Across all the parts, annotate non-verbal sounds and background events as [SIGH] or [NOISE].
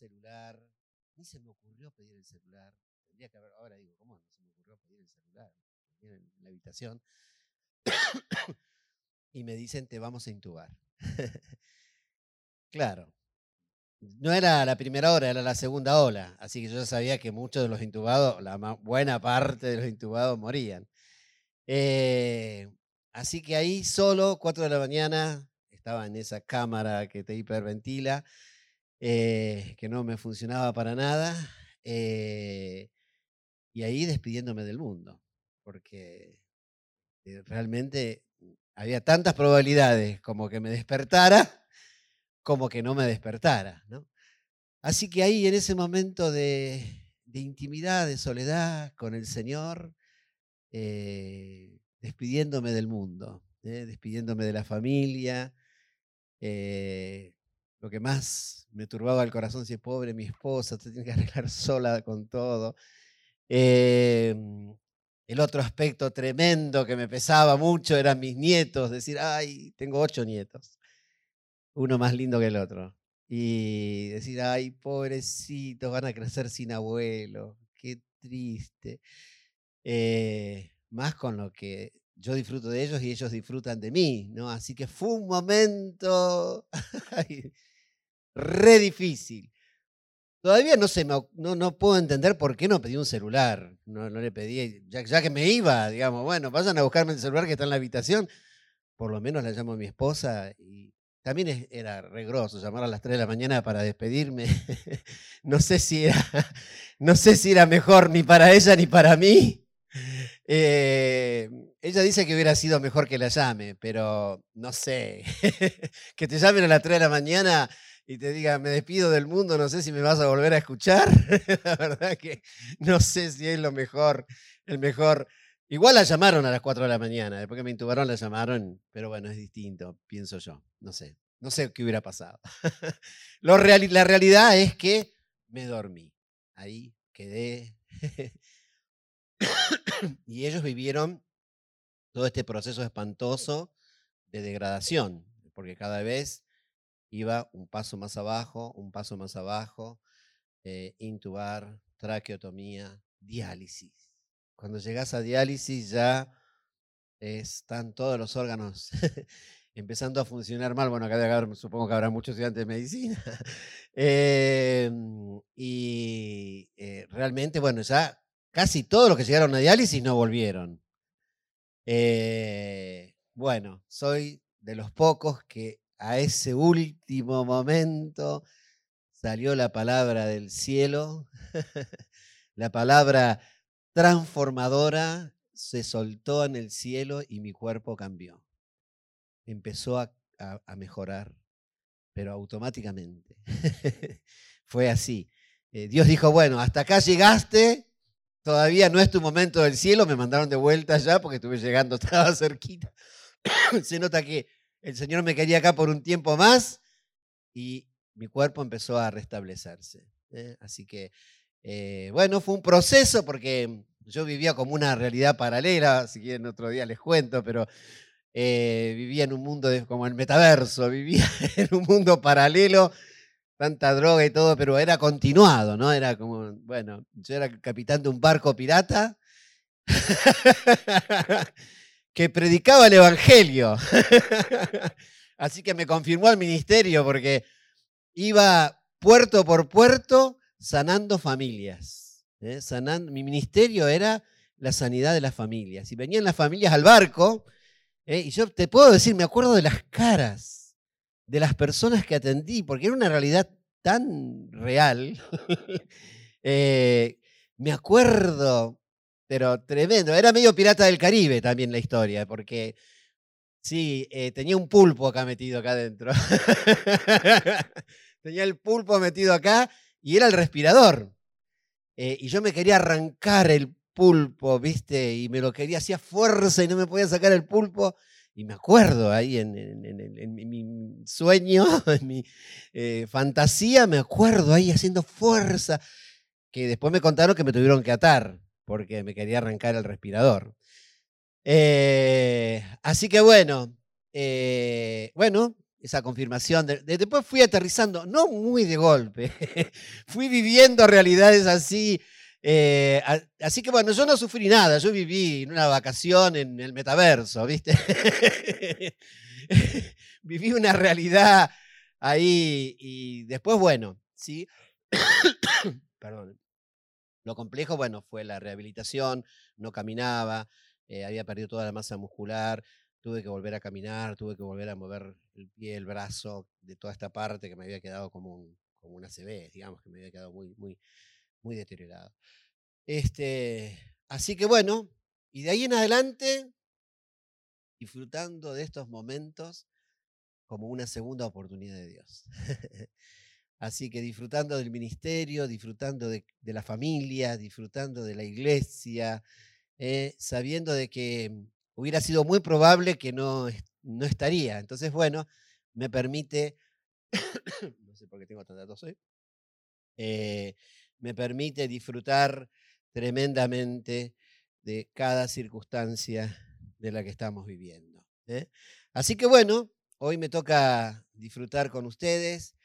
celular, ni se me ocurrió pedir el celular. Tendría que haber, ahora digo, ¿cómo no se me ocurrió pedir el celular? En la habitación. [COUGHS] y me dicen, te vamos a intubar. [LAUGHS] claro, no era la primera hora, era la segunda ola. Así que yo sabía que muchos de los intubados, la buena parte de los intubados morían. Eh, así que ahí solo, 4 de la mañana, estaba en esa cámara que te hiperventila, eh, que no me funcionaba para nada. Eh, y ahí despidiéndome del mundo, porque realmente había tantas probabilidades como que me despertara como que no me despertara. Así que ahí en ese momento de, intimidad, de soledad con el Señor, eh, despidiéndome del mundo, ¿eh? despidiéndome de la familia. Eh, lo que más me turbaba el corazón, si es pobre mi esposa, se tiene que arreglar [LAUGHS] sola con todo. Em, el otro aspecto tremendo que me pesaba mucho eran mis nietos, decir, ay, tengo ocho nietos uno más lindo que el otro. Y decir, ay, pobrecitos, van a crecer sin abuelo, qué triste. Eh, más con lo que yo disfruto de ellos y ellos disfrutan de mí, ¿no? Así que fue un momento [LAUGHS] re difícil. Todavía no, se no, no, puedo entender por qué no pedí un celular. No, no le pedí, ya, ya, que me iba, digamos, bueno, vayan a buscarme el celular que está en la habitación. Por lo menos la llamo a mi esposa y, también era regroso llamar a las 3 de la mañana para despedirme. [LAUGHS] no, sé si era, [LAUGHS] no sé si era mejor ni para ella ni para mí. Eh, ella dice que hubiera sido mejor que la llame, pero no sé. [LAUGHS] que te llamen a las 3 de la mañana y te diga, me despido del mundo, no sé si me vas a volver a escuchar. [LAUGHS] la verdad que no sé si es lo mejor, el mejor. Igual la llamaron a las 4 de la mañana, después que me intubaron la llamaron, pero bueno, es distinto, pienso yo, no sé, no sé qué hubiera pasado. [LAUGHS] la realidad es que me dormí, ahí quedé. [COUGHS] y ellos vivieron todo este proceso espantoso de degradación, porque cada vez iba un paso más abajo, un paso más abajo, eh, intubar, traqueotomía, diálisis cuando llegas a diálisis ya están todos los órganos [LAUGHS] empezando a funcionar mal. Bueno, acá supongo que habrá muchos estudiantes de medicina. [LAUGHS] Em, y eh, realmente, bueno, ya casi todos los que llegaron a diálisis no volvieron. Eh, bueno, soy de los pocos que a ese último momento salió la palabra del cielo, [LAUGHS] la palabra transformadora se soltó en el cielo y mi cuerpo cambió. Empezó a, mejorar, pero automáticamente. [LAUGHS] Fue así. Eh, Dios dijo, bueno, hasta acá llegaste, todavía no es tu momento del cielo, me mandaron de vuelta ya porque estuve llegando, [LAUGHS] estaba cerquita. [COUGHS] se nota que el Señor me quería acá por un tiempo más y mi cuerpo empezó a restablecerse. ¿eh? Así que eh, bueno, fue un proceso porque yo vivía como una realidad paralela, si quieren otro día les cuento, pero eh, vivía en un mundo como el metaverso, [LAUGHS] vivía en un mundo paralelo, tanta droga y todo, pero era continuado, ¿no? Era como, bueno, yo era capitán de un barco pirata [LAUGHS] que predicaba el Evangelio. [LAUGHS] Así que me confirmó el ministerio porque iba puerto por puerto sanando familias. ¿eh? Sanando, mi ministerio era la sanidad de las familias. Y venían las familias al barco, ¿eh? y yo te puedo decir, me acuerdo de las caras de las personas que atendí, porque era una realidad tan real. [LAUGHS] Eh, me acuerdo, pero tremendo. Era medio pirata del Caribe también la historia, porque sí, tenía un pulpo acá metido acá adentro. [LAUGHS] tenía el pulpo metido acá y era el respirador. Eh, y yo me quería arrancar el pulpo, ¿viste? Y me lo quería, hacía fuerza y no me podía sacar el pulpo. Y me acuerdo ahí en, mi sueño, [LAUGHS] en mi eh, fantasía, me acuerdo ahí haciendo fuerza, que después me contaron que me tuvieron que atar porque me quería arrancar el respirador. Eh, así que bueno, bueno, esa confirmación. después fui aterrizando, no muy de golpe, [LAUGHS] fui viviendo realidades así. Eh, así que bueno, yo no sufrí nada, yo viví una vacación en el metaverso, ¿viste? [LAUGHS] viví una realidad ahí y después, bueno, sí. [COUGHS] Perdón. Lo complejo, bueno, fue la rehabilitación, no caminaba, eh, había perdido toda la masa muscular, tuve que volver a caminar, tuve que volver a mover el pie, el brazo, de toda esta parte que me había quedado como, un, como una CB, digamos, que me había quedado muy, muy, muy deteriorado. Este, así que bueno, y de ahí en adelante, disfrutando de estos momentos como una segunda oportunidad de Dios. [LAUGHS] Así que disfrutando del ministerio, disfrutando de, la familia, disfrutando de la iglesia, eh, sabiendo de que hubiera sido muy probable que no, no estaría. Entonces, bueno, me permite, [COUGHS] no sé por qué tengo tanta tos hoy, eh, me permite disfrutar tremendamente de cada circunstancia de la que estamos viviendo. ¿eh? Así que bueno, hoy me toca disfrutar con ustedes,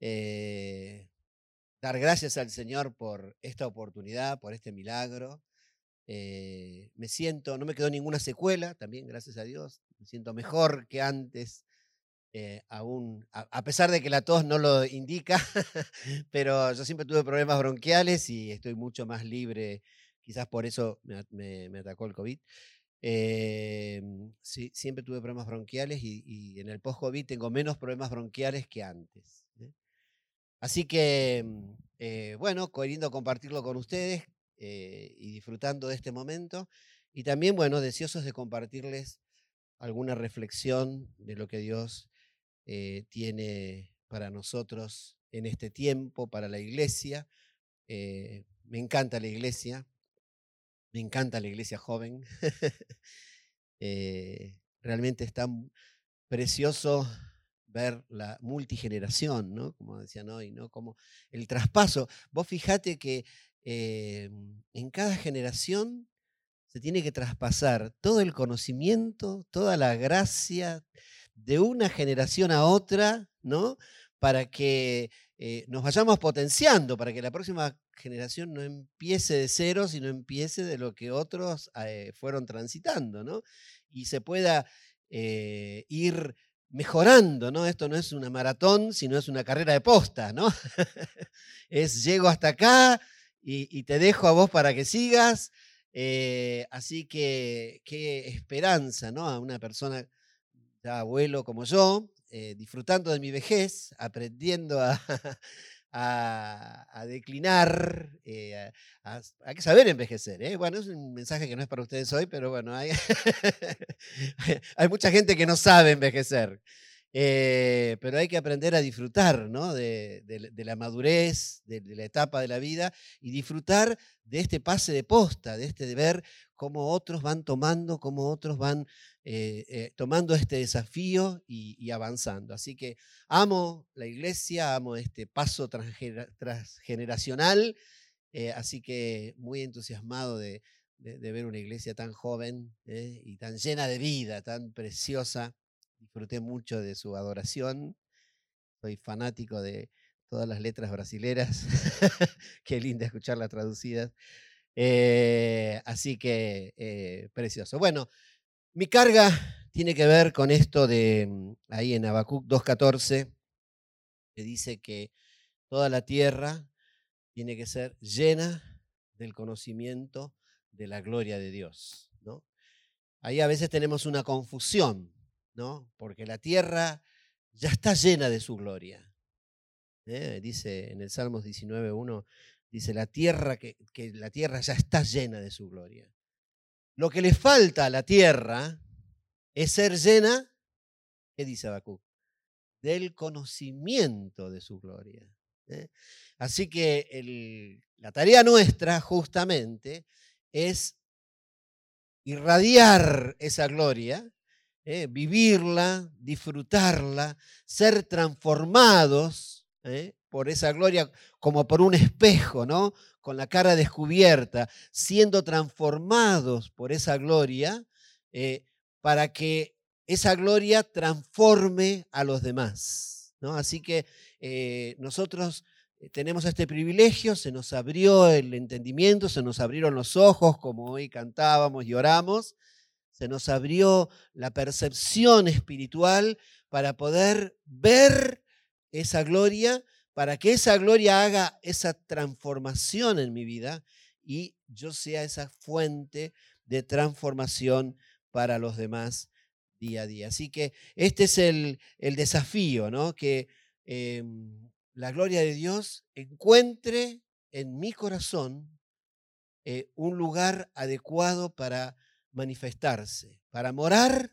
eh, dar gracias al Señor por esta oportunidad, por este milagro. Eh, me siento, no me quedó ninguna secuela, también gracias a Dios, me siento mejor que antes, eh, aún, a, pesar de que la tos no lo indica, [LAUGHS] pero yo siempre tuve problemas bronquiales y estoy mucho más libre, quizás por eso me, atacó el COVID. sí, siempre tuve problemas bronquiales y, y en el post-COVID tengo menos problemas bronquiales que antes. Así que, mm, eh, bueno, queriendo compartirlo con ustedes eh, y disfrutando de este momento. Y también, bueno, deseosos de compartirles alguna reflexión de lo que Dios eh, tiene para nosotros en este tiempo, para la iglesia. me encanta la iglesia, me encanta la iglesia joven. [LAUGHS] realmente es tan precioso ver la multigeneración, ¿no? Como decían hoy, ¿no? Como el traspaso. Vos fijate que eh, en cada generación se tiene que traspasar todo el conocimiento, toda la gracia de una generación a otra, ¿no? Para que eh, nos vayamos potenciando, para que la próxima generación no empiece de cero, sino empiece de lo que otros eh, fueron transitando, ¿no? Y se pueda ir mejorando, ¿no? Esto no es una maratón, sino es una carrera de posta, ¿no? [LAUGHS] es llego hasta acá y, te dejo a vos para que sigas. Eh, así que qué esperanza, ¿no? A una persona ya abuelo como yo, eh, disfrutando de mi vejez, aprendiendo a, [LAUGHS] a, declinar, eh, que saber envejecer. ¿eh? Bueno, es un mensaje que no es para ustedes hoy, pero bueno, hay, [LAUGHS] hay mucha gente que no sabe envejecer. Eh, pero hay que aprender a disfrutar ¿no? de, la madurez, de, la etapa de la vida y disfrutar de este pase de posta, de este de ver cómo otros van tomando, cómo otros van eh, eh, tomando este desafío y, avanzando. Así que amo la iglesia, amo este paso transgeneracional, así que muy entusiasmado de, ver una iglesia tan joven y tan llena de vida, tan preciosa disfruté mucho de su adoración. Soy fanático de todas las letras brasileras. [LAUGHS] Qué linda escucharlas traducidas. Eh, así que eh, precioso. Bueno, mi carga tiene que ver con esto de mm, ahí en Habacuc 2.14, que dice que toda la tierra tiene que ser llena del conocimiento de la gloria de Dios. ¿no? Ahí a veces tenemos una confusión ¿no? Porque la tierra ya está llena de su gloria. ¿eh? Dice en el Salmos 19.1, dice la tierra que, que la tierra ya está llena de su gloria. Lo que le falta a la tierra es ser llena, ¿qué dice Habacuc? Del conocimiento de su gloria. ¿eh? Así que la tarea nuestra justamente es irradiar esa gloria ¿eh? vivirla, disfrutarla, ser transformados ¿eh? por esa gloria como por un espejo, ¿no? Con la cara descubierta, siendo transformados por esa gloria, eh, para que esa gloria transforme a los demás. ¿no? Así que eh, nosotros eh, tenemos este privilegio, se nos abrió el entendimiento, se nos abrieron los ojos, como hoy cantábamos y oramos, se nos abrió la percepción espiritual para poder ver esa gloria, para que esa gloria haga esa transformación en mi vida y yo sea esa fuente de transformación para los demás día a día. Así que este es el, desafío, ¿no? Que em, la gloria de Dios encuentre en mi corazón eh, un lugar adecuado para manifestarse, para morar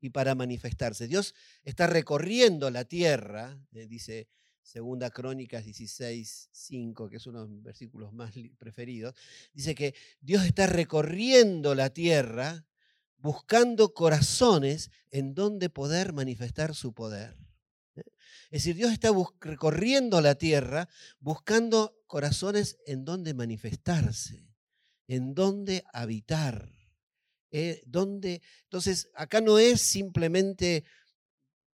y para manifestarse. Dios está recorriendo la tierra, eh, dice Segunda Crónicas 16, 5, que es uno de mis versículos más preferidos, dice que Dios está recorriendo la tierra buscando corazones en donde poder manifestar su poder. ¿eh? Es decir, Dios está recorriendo la tierra buscando corazones en donde manifestarse, en donde habitar. ¿Eh? entonces, acá no es simplemente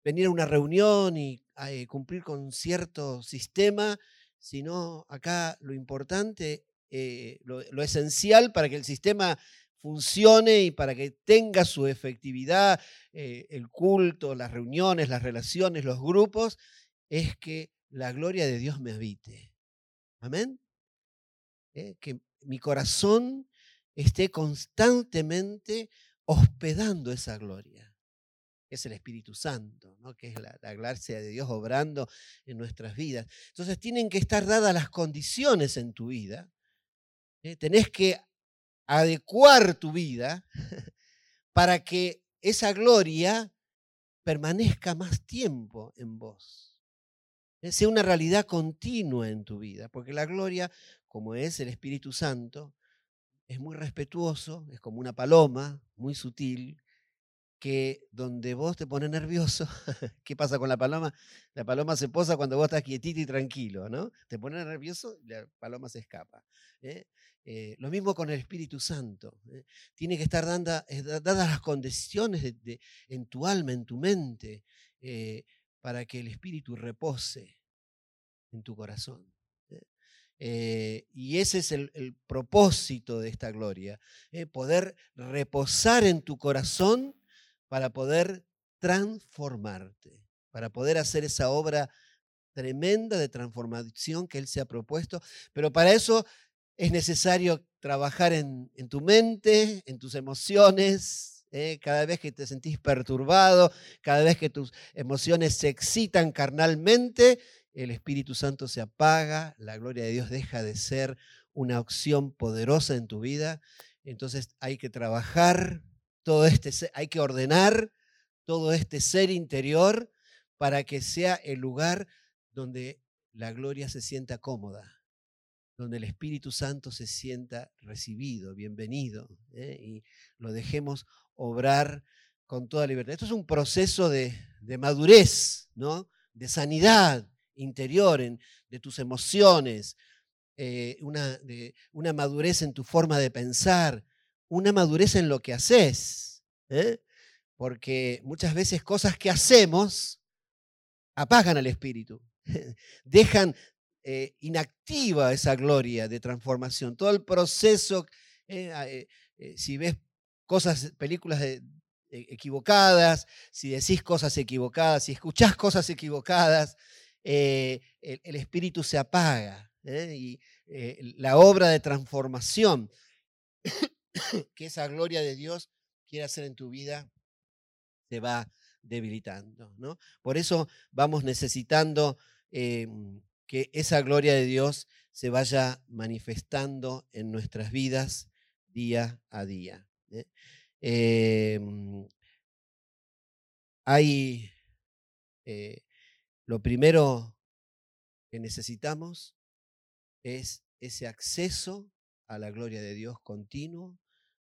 venir a una reunión y eh, cumplir con cierto sistema, sino acá lo importante, lo esencial para que el sistema funcione y para que tenga su efectividad eh, el culto, las reuniones, las relaciones, los grupos, es que la gloria de Dios me habite. Amén. Eh, que mi corazón esté constantemente hospedando esa gloria, que es el Espíritu Santo, ¿no? que es la, la, de Dios obrando en nuestras vidas. Entonces tienen que estar dadas las condiciones en tu vida. ¿eh? Tenés que adecuar tu vida [LAUGHS] para que esa gloria permanezca más tiempo en vos. Eh, sea una realidad continua en tu vida, porque la gloria, como es el Espíritu Santo, es muy respetuoso, es como una paloma, muy sutil, que donde vos te pones nervioso, [LAUGHS] ¿qué pasa con la paloma? La paloma se posa cuando vos estás quietito y tranquilo, ¿no? Te pones nervioso y la paloma se escapa. ¿eh? Eh, lo mismo con el Espíritu Santo. ¿eh? Tiene que estar eh, dadas las condiciones en tu alma, en tu mente, para que el Espíritu repose en tu corazón. Y ese es el, propósito de esta gloria, poder reposar en tu corazón para poder transformarte, para poder hacer esa obra tremenda de transformación que Él se ha propuesto, pero para eso es necesario trabajar en, tu mente, en tus emociones. ¿eh? Cada vez que te sentís perturbado, cada vez que tus emociones se excitan carnalmente, el Espíritu Santo se apaga, la gloria de Dios deja de ser una opción poderosa en tu vida. Entonces hay que trabajar todo este, hay que ordenar todo este ser interior para que sea el lugar donde la gloria se sienta cómoda, donde el Espíritu Santo se sienta recibido, bienvenido, ¿eh? y lo dejemos obrar con toda libertad. Esto es un proceso de, madurez, ¿no? de sanidad interior en, de tus emociones, eh, una, madurez en tu forma de pensar, una madurez en lo que haces. ¿eh? Porque muchas veces cosas que hacemos apagan al espíritu, [LAUGHS] dejan eh, inactiva esa gloria de transformación. Todo el proceso, si ves cosas, películas equivocadas, si decís cosas equivocadas, si escuchás cosas equivocadas, el, espíritu se apaga. Y la obra de transformación [COUGHS] que esa gloria de Dios quiere hacer en tu vida se va debilitando. ¿no? Por eso vamos necesitando que esa gloria de Dios se vaya manifestando en nuestras vidas día a día. ¿eh? Em, hay eh, lo primero que necesitamos es ese acceso a la gloria de Dios continuo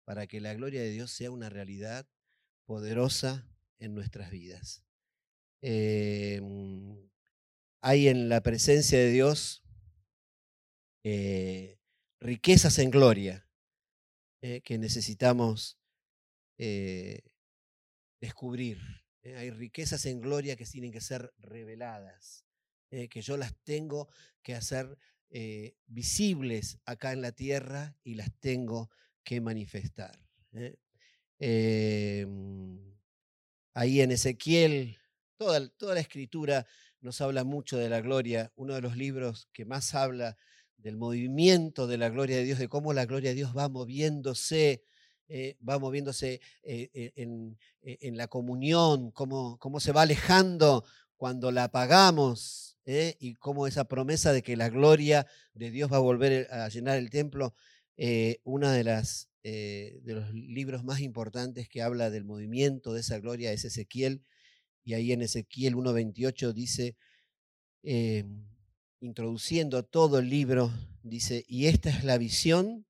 para que la gloria de Dios sea una realidad poderosa en nuestras vidas. Em, hay en la presencia de Dios eh, riquezas en gloria eh, que necesitamos eh. Hay riquezas en gloria que tienen que ser reveladas, que yo las tengo que hacer visibles acá en la tierra y las tengo que manifestar. Em, ahí en Ezequiel, toda, toda la escritura nos habla mucho de la gloria. Uno de los libros que más habla del movimiento de la gloria de Dios, de cómo la gloria de Dios va moviéndose, eh, va moviéndose eh, eh, en, la comunión, cómo, cómo, se va alejando cuando la apagamos y cómo esa promesa de que la gloria de Dios va a volver a llenar el templo, una de las de los libros más importantes que habla del movimiento de esa gloria es Ezequiel, y ahí en Ezequiel 1.28 dice, introduciendo todo el libro, dice, y esta es la visión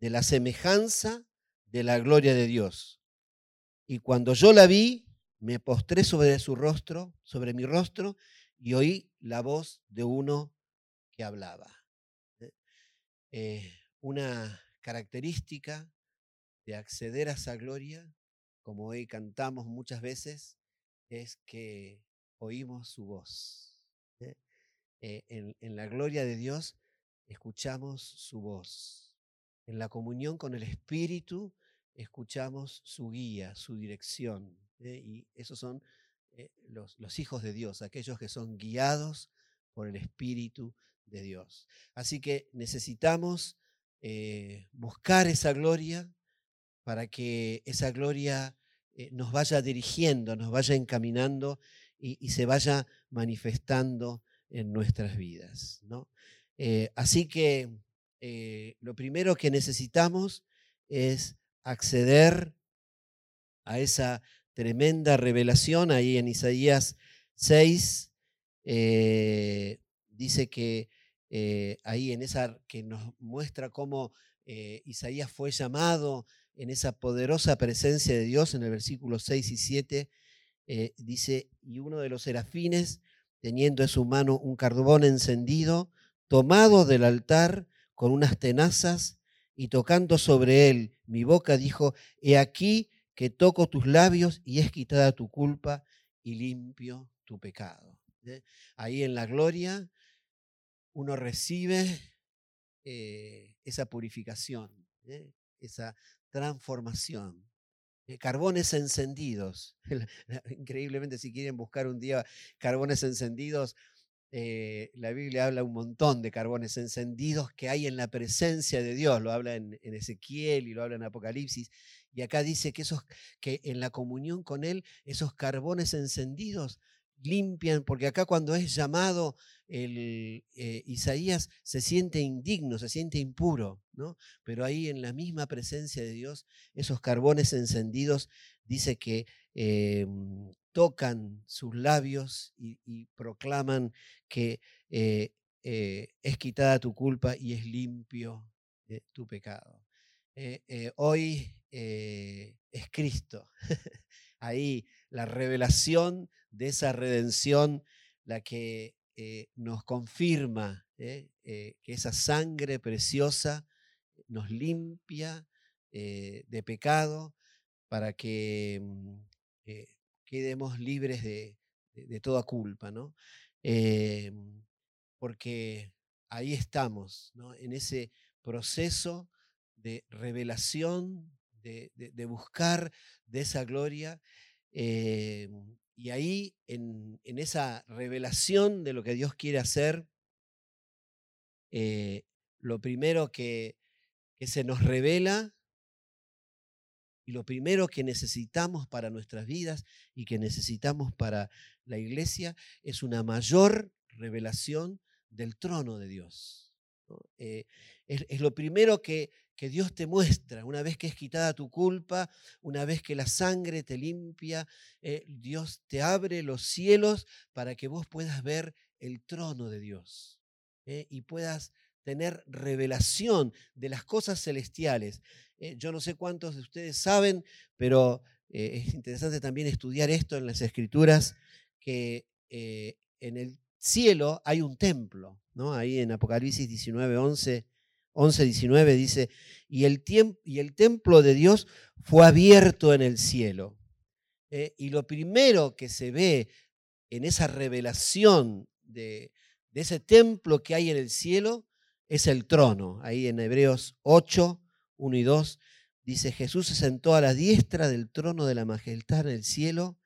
de la semejanza de la gloria de Dios. Y cuando yo la vi, me postré sobre su rostro, sobre mi rostro, y oí la voz de uno que hablaba. ¿eh? Eh, una característica de acceder a esa gloria, como hoy cantamos muchas veces, es que oímos su voz. ¿eh? en la gloria de Dios escuchamos su voz. En la comunión con el Espíritu escuchamos su guía, su dirección. ¿eh? Y esos son eh, los, hijos de Dios, aquellos que son guiados por el Espíritu de Dios. Así que necesitamos eh, buscar esa gloria para que esa gloria nos vaya dirigiendo, nos vaya encaminando y, se vaya manifestando en nuestras vidas. ¿no? así que lo primero que necesitamos es acceder a esa tremenda revelación ahí en Isaías 6. Eh, dice que eh, ahí en esa que nos muestra cómo eh, Isaías fue llamado en esa poderosa presencia de Dios en el versículo 6 y 7, dice, y uno de los serafines, teniendo en su mano un carbón encendido, tomado del altar con unas tenazas, y tocando sobre él mi boca, dijo, he aquí que toco tus labios y es quitada tu culpa y limpio tu pecado. ¿eh? Ahí en la gloria uno recibe eh, esa purificación, ¿eh? esa transformación. Carbones encendidos. [LAUGHS] Increíblemente, si quieren buscar un día carbones encendidos, eh, la Biblia habla un montón de carbones encendidos que hay en la presencia de Dios, lo habla en, Ezequiel y lo habla en Apocalipsis, y acá dice que, esos, que en la comunión con Él, esos carbones encendidos limpian, porque acá cuando es llamado el, eh, Isaías se siente indigno, se siente impuro, ¿no? Pero ahí en la misma presencia de Dios, esos carbones encendidos, dice que em, tocan sus labios y, proclaman que eh, eh, es quitada tu culpa y es limpio tu pecado. hoy es Cristo. [LAUGHS] Ahí la revelación de esa redención, la que eh, nos confirma ¿eh? Eh, que esa sangre preciosa nos limpia de pecado para que mm, quedemos libres de, toda culpa, ¿no? porque ahí estamos, en ese proceso de revelación, de, buscar de esa gloria y ahí, en, esa revelación de lo que Dios quiere hacer, eh, lo primero que, se nos revela y lo primero que necesitamos para nuestras vidas y que necesitamos para la iglesia es una mayor revelación del trono de Dios. Eh, es, lo primero que, que Dios te muestra, una vez que es quitada tu culpa, una vez que la sangre te limpia, eh, Dios te abre los cielos para que vos puedas ver el trono de Dios eh, y puedas tener revelación de las cosas celestiales. Eh, yo no sé cuántos de ustedes saben, pero es interesante también estudiar esto en las escrituras, que en el cielo hay un templo, ¿no? Ahí en Apocalipsis 19, 11 11, 19 dice, y el, y el templo de Dios fue abierto en el cielo. ¿eh? y lo primero que se ve en esa revelación de, de ese templo que hay en el cielo es el trono. Ahí en Hebreos 8, 1 y 2 dice, Jesús se sentó a la diestra del trono de la majestad en el cielo,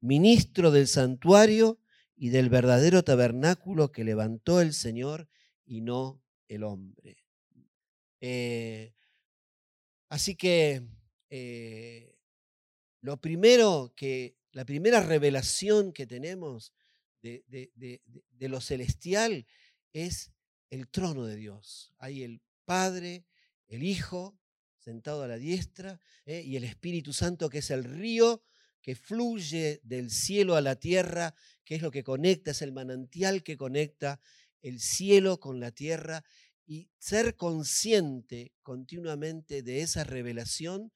ministro del santuario y del verdadero tabernáculo que levantó el Señor y no el hombre. Eh, así que eh, lo primero que, la primera revelación que tenemos de, de, lo celestial es el trono de Dios. Hay el Padre, el Hijo, sentado a la diestra, eh, y el Espíritu Santo, que es el río que fluye del cielo a la tierra, que es lo que conecta, es el manantial que conecta el cielo con la tierra, y ser consciente continuamente de esa revelación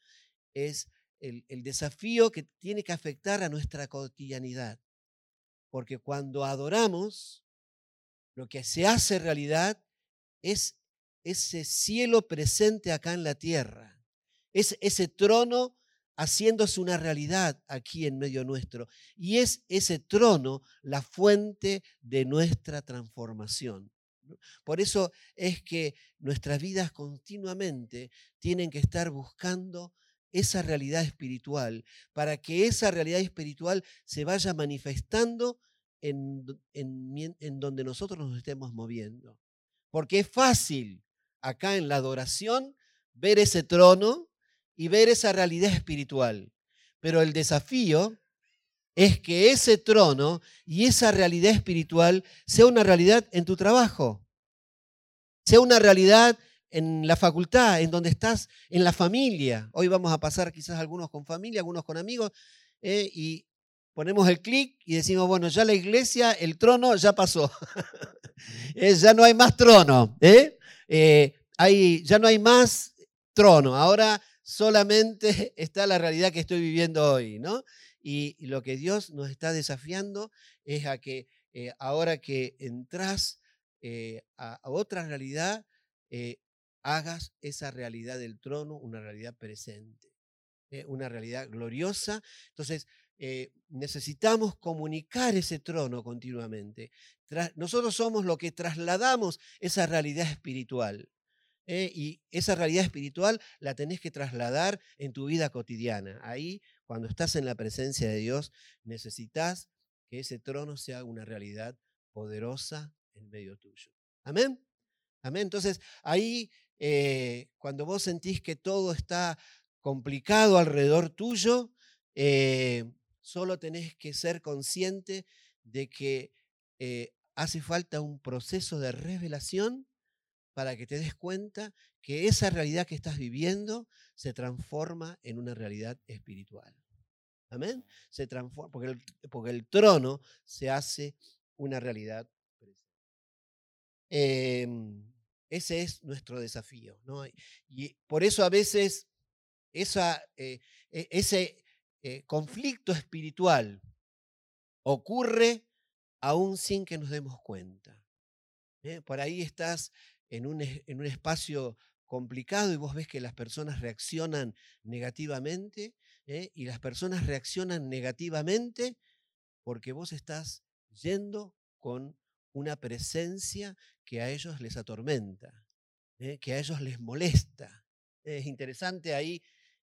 es el, el desafío que tiene que afectar a nuestra cotidianidad. Porque cuando adoramos, lo que se hace realidad es ese cielo presente acá en la tierra, es ese trono haciéndose una realidad aquí en medio nuestro. Y es ese trono la fuente de nuestra transformación. Por eso es que nuestras vidas continuamente tienen que estar buscando esa realidad espiritual, para que esa realidad espiritual se vaya manifestando en, en, donde nosotros nos estemos moviendo. Porque es fácil acá en la adoración ver ese trono y ver esa realidad espiritual. Pero el desafío es que ese trono y esa realidad espiritual sea una realidad en tu trabajo, sea una realidad en la facultad, en donde estás, en la familia. Hoy vamos a pasar quizás algunos con familia, algunos con amigos, eh, ponemos el clic y decimos, bueno, ya la iglesia, el trono ya pasó. [LAUGHS] Eh, ya no hay más trono. ¿eh? hay, ya no hay más trono. Ahora solamente [LAUGHS] está la realidad que estoy viviendo hoy, ¿no? Y, lo que Dios nos está desafiando es a que ahora que entras a, otra realidad, hagas esa realidad del trono una realidad presente, una realidad gloriosa. Entonces, eh, necesitamos comunicar ese trono continuamente. nosotros somos lo que trasladamos esa realidad espiritual. ¿eh? y esa realidad espiritual la tenés que trasladar en tu vida cotidiana. Ahí, cuando estás en la presencia de Dios, necesitas que ese trono sea una realidad poderosa en medio tuyo. Amén. Amén. Entonces, ahí, eh, cuando vos sentís que todo está complicado alrededor tuyo, Solo tenés que ser consciente de que eh, hace falta un proceso de revelación para que te des cuenta que esa realidad que estás viviendo se transforma en una realidad espiritual. Amén. Se transforma, porque el, porque el trono se hace una realidad em, ese es nuestro desafío. ¿no? Y por eso a veces esa, eh, e, ese eh, conflicto espiritual ocurre aún sin que nos demos cuenta. ¿eh? Por ahí estás en un, en un espacio complicado y vos ves que las personas reaccionan negativamente y las personas reaccionan negativamente porque vos estás yendo con una presencia que a ellos les atormenta, que a ellos les molesta. Es interesante ahí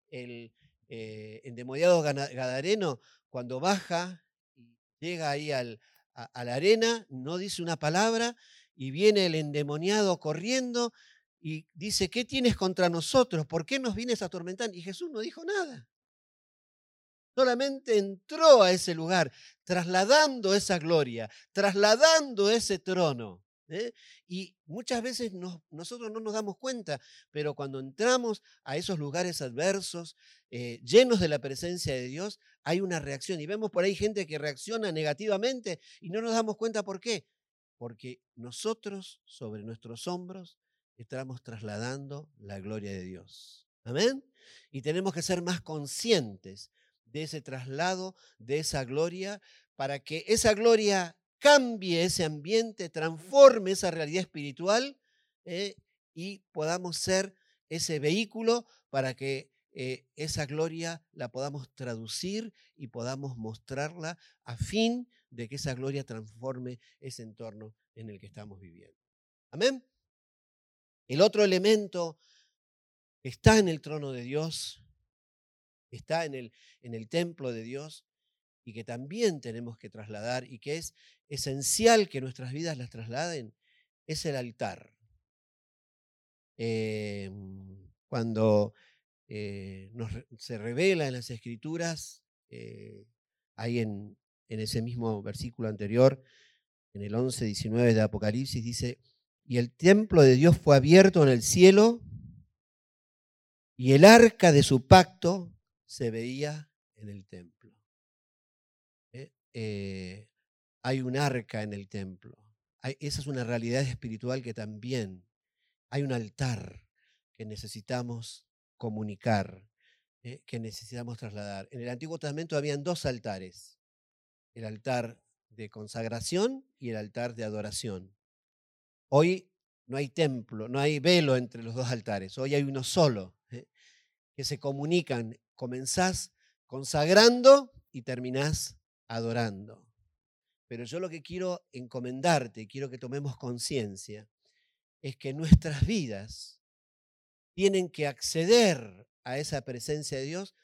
el, eh, endemoniado Gadareno, cuando baja y llega ahí al, a, la arena, no dice una palabra y viene el endemoniado corriendo y dice, ¿qué tienes contra nosotros? ¿Por qué nos vienes a atormentar? Y Jesús no dijo nada. Solamente entró a ese lugar, trasladando esa gloria, trasladando ese trono. ¿Eh? Y muchas veces nosotros no nos damos cuenta, pero cuando entramos a esos lugares adversos, eh, llenos de la presencia de Dios, hay una reacción. Y vemos por ahí gente que reacciona negativamente y no nos damos cuenta por qué. Porque nosotros sobre nuestros hombros estamos trasladando la gloria de Dios. Amén. Y tenemos que ser más conscientes de ese traslado, de esa gloria, para que esa gloria cambie ese ambiente, transforme esa realidad espiritual eh, y podamos ser ese vehículo para que eh, esa gloria la podamos traducir y podamos mostrarla a fin de que esa gloria transforme ese entorno en el que estamos viviendo. Amén. El otro elemento está en el trono de Dios, está en el, en el templo de Dios y que también tenemos que trasladar y que es esencial que nuestras vidas las trasladen, es el altar. Em, cuando eh, se revela en las escrituras, eh, ahí en, en ese mismo versículo anterior, en el 11, 19 de Apocalipsis, dice, y el templo de Dios fue abierto en el cielo y el arca de su pacto se veía en el templo. ¿Eh? Hay un arca en el templo. esa es una realidad espiritual que también hay un altar que necesitamos comunicar, ¿eh? que necesitamos trasladar. En el Antiguo Testamento habían dos altares, el altar de consagración y el altar de adoración. Hoy no hay templo, no hay velo entre los dos altares, hoy hay uno solo, ¿eh? que se comunican. Comenzás consagrando y terminás adorando. Pero yo lo que quiero encomendarte, quiero que tomemos conciencia, es que nuestras vidas tienen que acceder a esa presencia de Dios.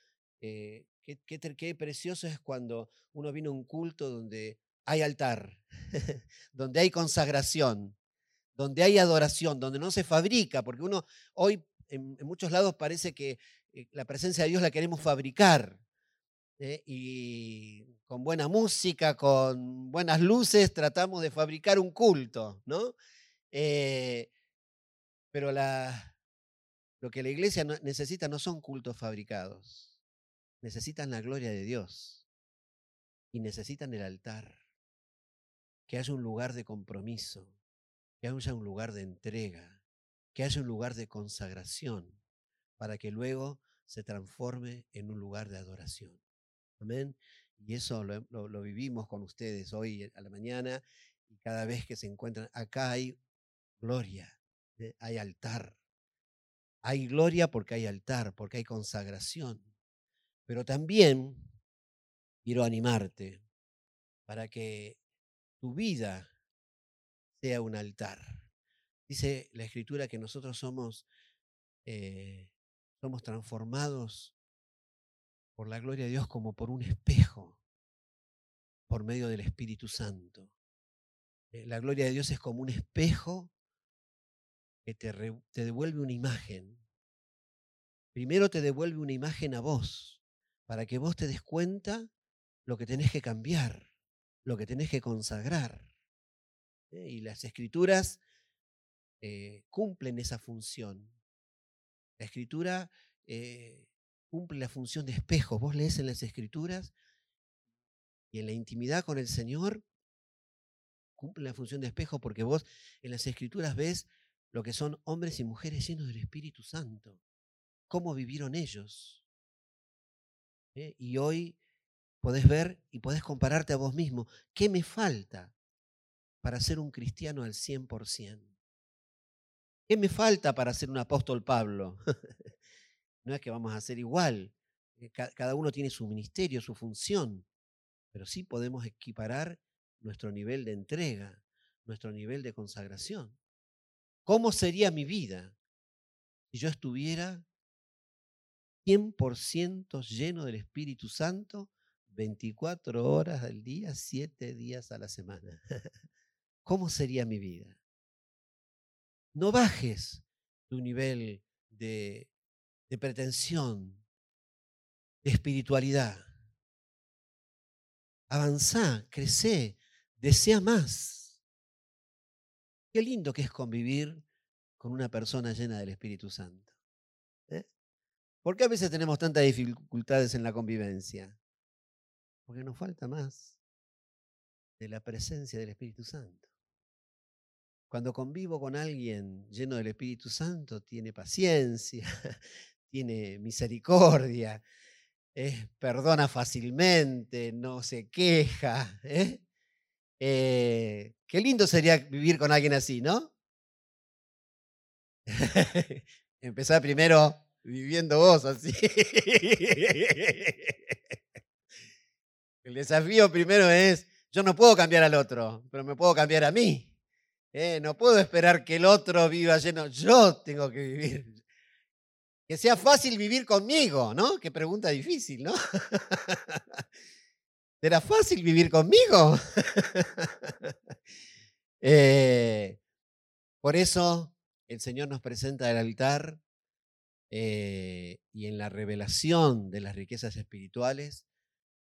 Eh, qué, precioso es cuando uno viene a un culto donde hay altar, [LAUGHS] donde hay consagración, donde hay adoración, donde no se fabrica, porque uno hoy en, muchos lados parece que eh, la presencia de Dios la queremos fabricar. ¿eh? Y con buena música, con buenas luces, tratamos de fabricar un culto, ¿no? Eh, pero lo que la iglesia necesita no son cultos fabricados, necesitan la gloria de Dios y necesitan el altar, que haya un lugar de compromiso, que haya un lugar de entrega, que haya un lugar de consagración, para que luego se transforme en un lugar de adoración. Amén. Y eso lo, vivimos con ustedes hoy a la mañana y cada vez que se encuentran, acá hay gloria, ¿eh? hay altar. Hay gloria porque hay altar, porque hay consagración. Pero también quiero animarte para que tu vida sea un altar. Dice la escritura que nosotros somos, eh, somos transformados por la gloria de Dios como por un espejo, por medio del Espíritu Santo. Eh, la gloria de Dios es como un espejo que te, devuelve una imagen. Primero te devuelve una imagen a vos, para que vos te des cuenta lo que tenés que cambiar, lo que tenés que consagrar. ¿eh? Y las escrituras eh, cumplen esa función. La escritura cumple la función de espejo. Vos lees en las escrituras y en la intimidad con el Señor cumple la función de espejo porque vos en las escrituras ves lo que son hombres y mujeres llenos del Espíritu Santo, cómo vivieron ellos. Y hoy podés ver y podés compararte a vos mismo. ¿Qué me falta para ser un cristiano al 100%? ¿Qué me falta para ser un apóstol Pablo? [LAUGHS] no es que vamos a ser igual. Eh, cada uno tiene su ministerio, su función, pero sí podemos equiparar nuestro nivel de entrega, nuestro nivel de consagración. ¿Cómo sería mi vida si yo estuviera 100% lleno del Espíritu Santo 24 horas al día, 7 días a la semana? [LAUGHS] ¿cómo sería mi vida? No bajes tu nivel de, pretensión, de espiritualidad. Avanzá, crece, desea más. Qué lindo que es convivir con una persona llena del Espíritu Santo. ¿eh? ¿Por qué a veces tenemos tantas dificultades en la convivencia? Porque nos falta más de la presencia del Espíritu Santo. Cuando convivo con alguien lleno del Espíritu Santo, tiene paciencia, [LAUGHS] tiene misericordia, perdona fácilmente, no se queja. [LAUGHS] ¿eh? Eh, qué lindo sería vivir con alguien así, ¿no? [LAUGHS] Empezar primero viviendo vos así. [LAUGHS] El desafío primero es, yo no puedo cambiar al otro, pero me puedo cambiar a mí. ¿eh? no puedo esperar que el otro viva lleno, yo tengo que vivir. Que sea fácil vivir conmigo, ¿no? Qué pregunta difícil, ¿no? [LAUGHS] ¿Será fácil vivir conmigo? [LAUGHS] Eh, por eso el Señor nos presenta el altar eh, y en la revelación de las riquezas espirituales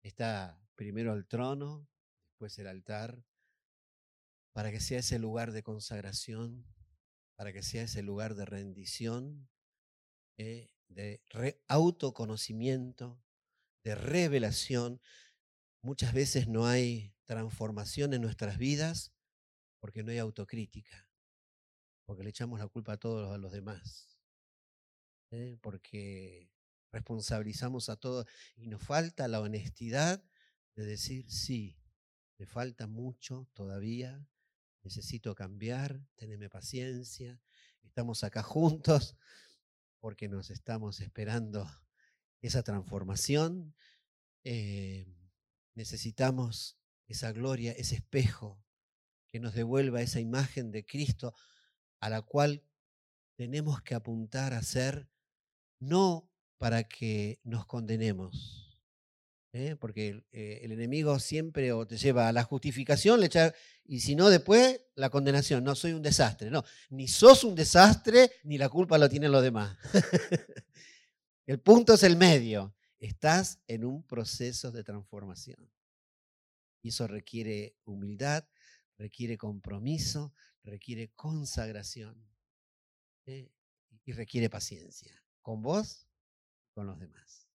está primero el trono, después el altar, para que sea ese lugar de consagración, para que sea ese lugar de rendición, eh, de autoconocimiento, de revelación. Muchas veces no hay transformación en nuestras vidas porque no hay autocrítica, porque le echamos la culpa a todos a los demás, ¿eh? porque responsabilizamos a todos y nos falta la honestidad de decir, sí, me falta mucho todavía, necesito cambiar, teneme paciencia, estamos acá juntos porque nos estamos esperando esa transformación. Eh, necesitamos esa gloria, ese espejo que nos devuelva esa imagen de Cristo a la cual tenemos que apuntar a ser, no para que nos condenemos, ¿eh? porque eh, el enemigo siempre o te lleva a la justificación y si no después la condenación, no soy un desastre, no, ni sos un desastre ni la culpa lo tienen los demás. [LAUGHS] el punto es el medio, estás en un proceso de transformación. Y eso requiere humildad, requiere compromiso, requiere consagración ¿eh? y requiere paciencia, con vos, con los demás.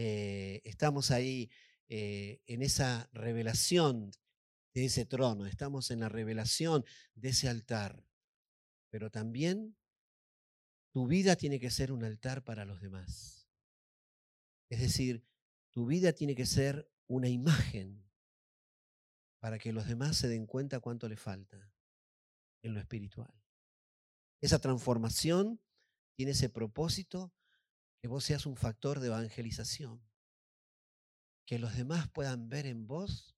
Eh, estamos ahí eh, en esa revelación de ese trono, estamos en la revelación de ese altar, pero también tu vida tiene que ser un altar para los demás. Es decir, tu vida tiene que ser una imagen para que los demás se den cuenta cuánto le falta en lo espiritual. Esa transformación tiene ese propósito que vos seas un factor de evangelización, que los demás puedan ver en vos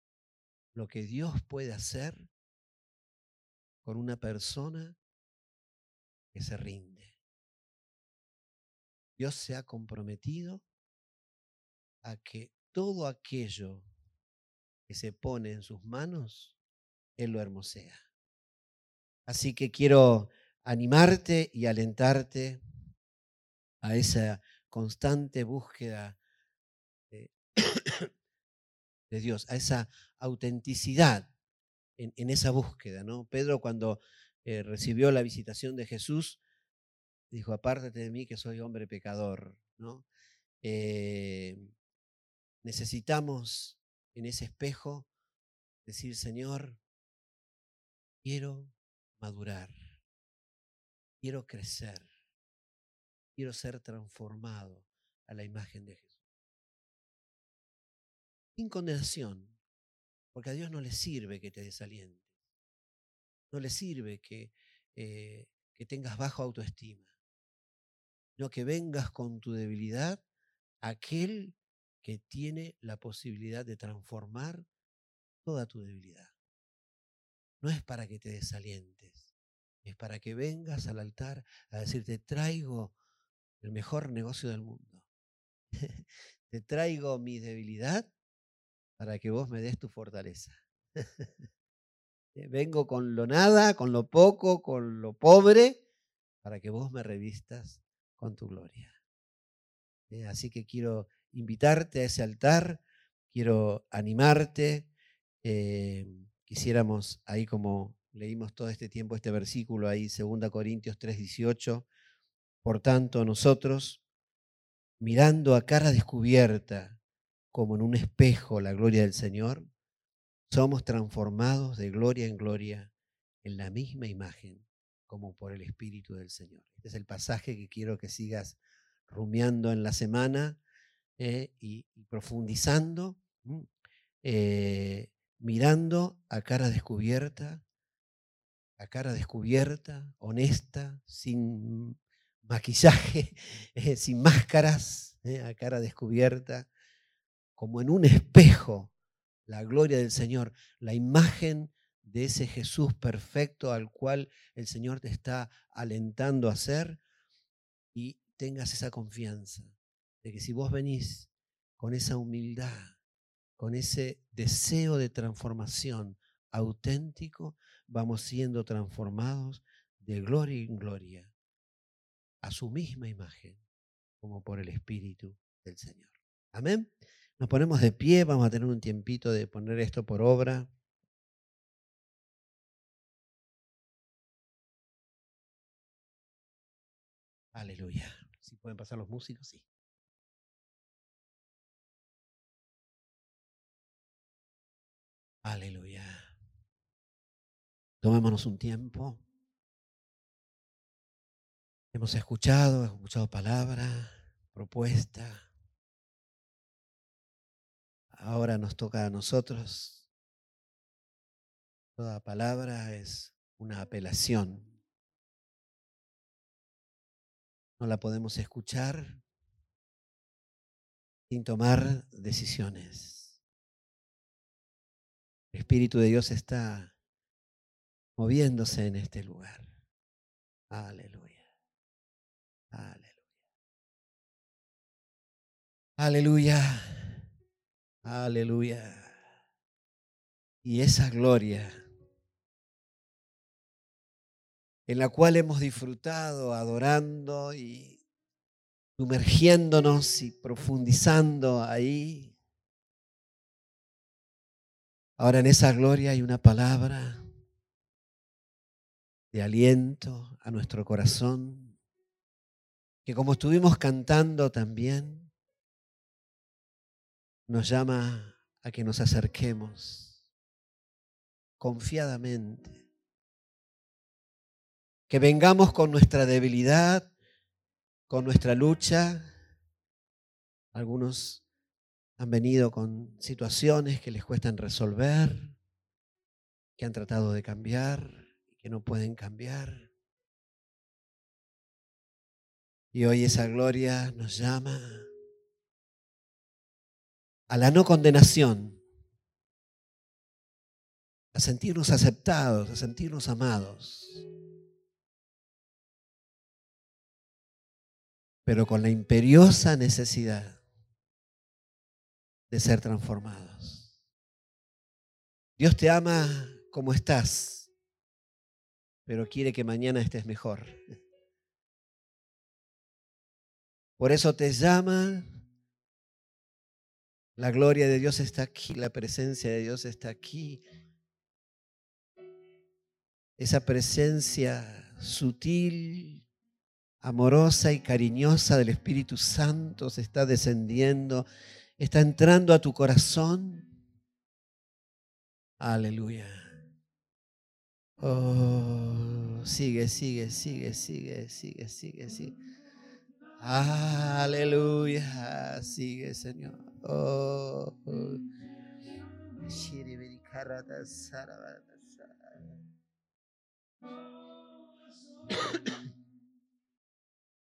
lo que Dios puede hacer con una persona que se rinde. Dios se ha comprometido a que todo aquello que se pone en sus manos, Él lo hermosea. Así que quiero animarte y alentarte a esa constante búsqueda de, [COUGHS] Dios, a esa autenticidad en, esa búsqueda. ¿no? Pedro cuando eh, recibió la visitación de Jesús, dijo, apártate de mí que soy hombre pecador. ¿no? Eh, necesitamos en ese espejo, decir, Señor, quiero madurar, quiero crecer, quiero ser transformado a la imagen de Jesús. Sin condenación, porque a Dios no le sirve que te desalientes, no le sirve que, eh, que tengas bajo autoestima, no que vengas con tu debilidad aquel que tiene la posibilidad de transformar toda tu debilidad. No es para que te desalientes, es para que vengas al altar a decirte, traigo el mejor negocio del mundo. [LAUGHS] te traigo mi debilidad para que vos me des tu fortaleza. [LAUGHS] Vengo con lo nada, con lo poco, con lo pobre, para que vos me revistas con tu gloria. Eh, así que quiero invitarte a ese altar, quiero animarte. Eh, quisiéramos, ahí como leímos todo este tiempo, este versículo ahí, 2 Corintios 3:18, por tanto nosotros, mirando a cara descubierta, como en un espejo la gloria del Señor, somos transformados de gloria en gloria en la misma imagen, como por el Espíritu del Señor. Este es el pasaje que quiero que sigas rumiando en la semana eh, y, profundizando, eh, mirando a cara descubierta, a cara descubierta, honesta, sin maquillaje, [LAUGHS] eh, sin máscaras, eh, a cara descubierta, como en un espejo, la gloria del Señor, la imagen de ese Jesús perfecto al cual el Señor te está alentando a ser y tengas esa confianza de que si vos venís con esa humildad, con ese deseo de transformación auténtico, vamos siendo transformados de gloria en gloria a su misma imagen, como por el Espíritu del Señor. Amén. Nos ponemos de pie, vamos a tener un tiempito de poner esto por obra. Aleluya. Si pueden pasar los músicos, sí. Aleluya. Tomémonos un tiempo. Hemos escuchado, hemos escuchado palabra, propuesta. Ahora nos toca a nosotros. Toda palabra es una apelación. No la podemos escuchar sin tomar decisiones. El Espíritu de Dios está moviéndose en este lugar. Aleluya. Aleluya. Aleluya. Y esa gloria en la cual hemos disfrutado adorando y sumergiéndonos y profundizando ahí. Ahora en esa gloria hay una palabra de aliento a nuestro corazón que como estuvimos cantando también, nos llama a que nos acerquemos confiadamente, que vengamos con nuestra debilidad, con nuestra lucha. Algunos han venido con situaciones que les cuestan resolver, que han tratado de cambiar y que no pueden cambiar. Y hoy esa gloria nos llama a la no condenación, a sentirnos aceptados, a sentirnos amados, pero con la imperiosa necesidad de ser transformados. Dios te ama como estás, pero quiere que mañana estés mejor. Por eso te llama. La gloria de Dios está aquí, la presencia de Dios está aquí. Esa presencia sutil, amorosa y cariñosa del Espíritu Santo se está descendiendo, está entrando a tu corazón. Aleluya. Oh, sigue, sigue, sigue, sigue, sigue, sigue, sigue. Aleluya. Sigue, Señor. Oh.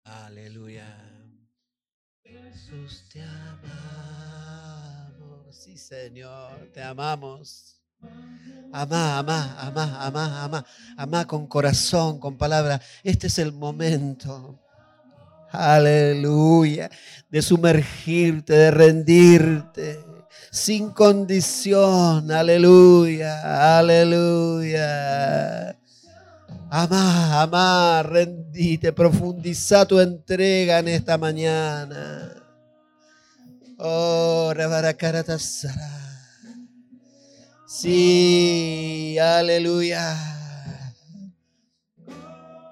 Aleluya. Jesús, te amamos. Sí, Señor, te amamos. Amá, amá, amá, amá, amá, amá con corazón, con palabra. Este es el momento Aleluya. De sumergirte, de rendirte. Sin condición. Aleluya. Aleluya. Amá, amá, rendite, profundiza tu entrega en esta mañana. Oh, Rebaracaratasara. Sí, aleluya.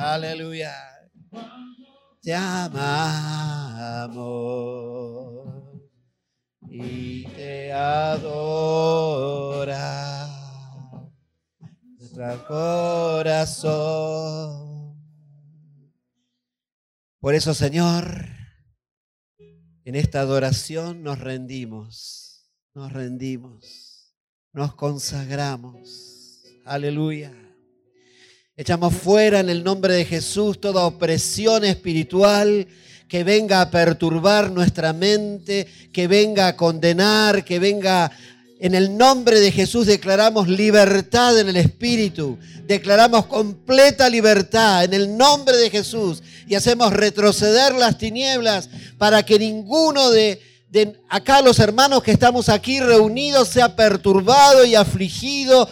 Aleluya. Te amamos. Y te adora nuestro corazón. Por eso, Señor, en esta adoración nos rendimos, nos rendimos, nos consagramos. Aleluya. Echamos fuera en el nombre de Jesús toda opresión espiritual que venga a perturbar nuestra mente, que venga a condenar, que venga en el nombre de Jesús declaramos libertad en el Espíritu, declaramos completa libertad en el nombre de Jesús y hacemos retroceder las tinieblas para que ninguno de, de acá los hermanos que estamos aquí reunidos sea perturbado y afligido.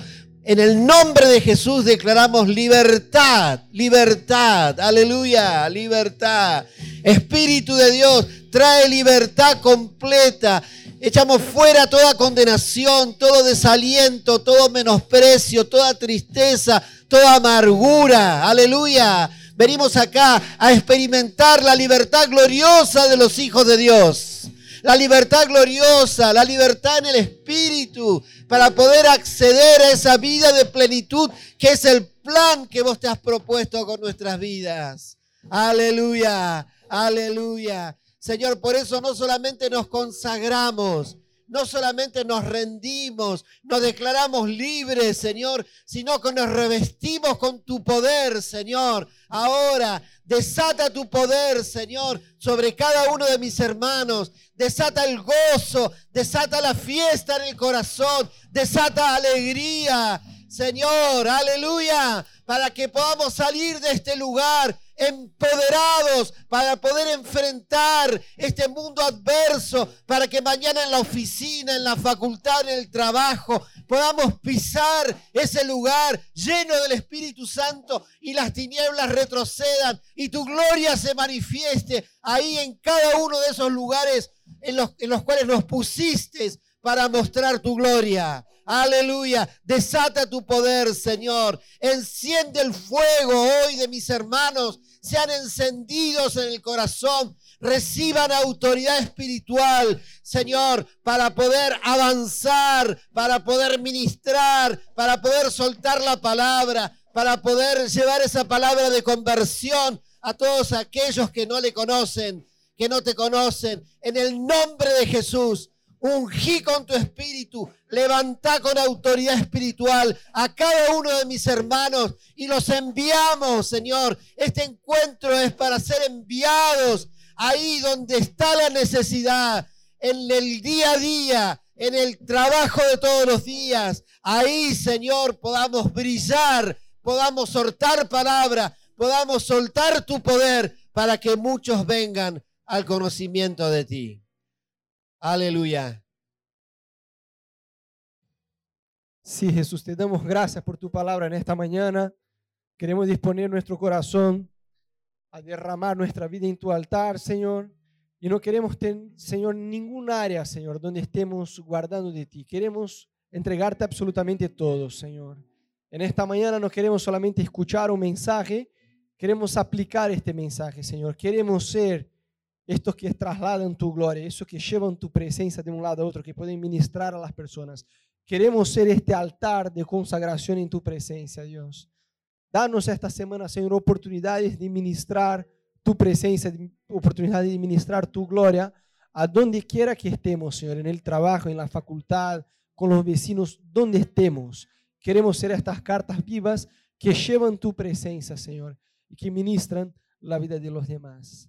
En el nombre de Jesús declaramos libertad, libertad, aleluya, libertad. Espíritu de Dios, trae libertad completa Echamos fuera toda condenación, todo desaliento, todo menosprecio, toda tristeza, toda amargura. Aleluya. Venimos acá a experimentar la libertad gloriosa de los hijos de Dios. La libertad gloriosa, la libertad en el Espíritu, para poder acceder a esa vida de plenitud que es el plan que vos te has propuesto con nuestras vidas. Aleluya, aleluya. Señor, por eso no solamente nos consagramos, no solamente nos rendimos, nos declaramos libres, Señor, sino que nos revestimos con tu poder, Señor. Ahora, desata tu poder, Señor, sobre cada uno de mis hermanos. Desata el gozo, desata la fiesta en el corazón, desata alegría, Señor, aleluya, para que podamos salir de este lugar empoderados para poder enfrentar este mundo adverso, para que mañana en la oficina, en la facultad, en el trabajo, podamos pisar ese lugar lleno del Espíritu Santo y las tinieblas retrocedan y tu gloria se manifieste ahí en cada uno de esos lugares en los, en los cuales nos pusiste para mostrar tu gloria. Aleluya. Desata tu poder, Señor. Enciende el fuego hoy de mis hermanos. Sean encendidos en el corazón. Reciban autoridad espiritual, Señor, para poder avanzar, para poder ministrar, para poder soltar la palabra, para poder llevar esa palabra de conversión a todos aquellos que no le conocen, que no te conocen. En el nombre de Jesús ungí con tu espíritu, levanta con autoridad espiritual a cada uno de mis hermanos y los enviamos, Señor. Este encuentro es para ser enviados ahí donde está la necesidad, en el día a día, en el trabajo de todos los días. Ahí, Señor, podamos brillar, podamos soltar palabra, podamos soltar tu poder para que muchos vengan al conocimiento de ti. Aleluya. Sí, Jesús, te damos gracias por tu palabra en esta mañana. Queremos disponer nuestro corazón a derramar nuestra vida en tu altar, Señor. Y no queremos tener, Señor, ningún área, Señor, donde estemos guardando de ti. Queremos entregarte absolutamente todo, Señor. En esta mañana no queremos solamente escuchar un mensaje, queremos aplicar este mensaje, Señor. Queremos ser estos que trasladan tu gloria, esos que llevan tu presencia de un lado a otro, que pueden ministrar a las personas. Queremos ser este altar de consagración en tu presencia, Dios. Danos esta semana, Señor, oportunidades de ministrar tu presencia, oportunidades de ministrar tu gloria a donde quiera que estemos, Señor, en el trabajo, en la facultad, con los vecinos, donde estemos. Queremos ser estas cartas vivas que llevan tu presencia, Señor, y que ministran la vida de los demás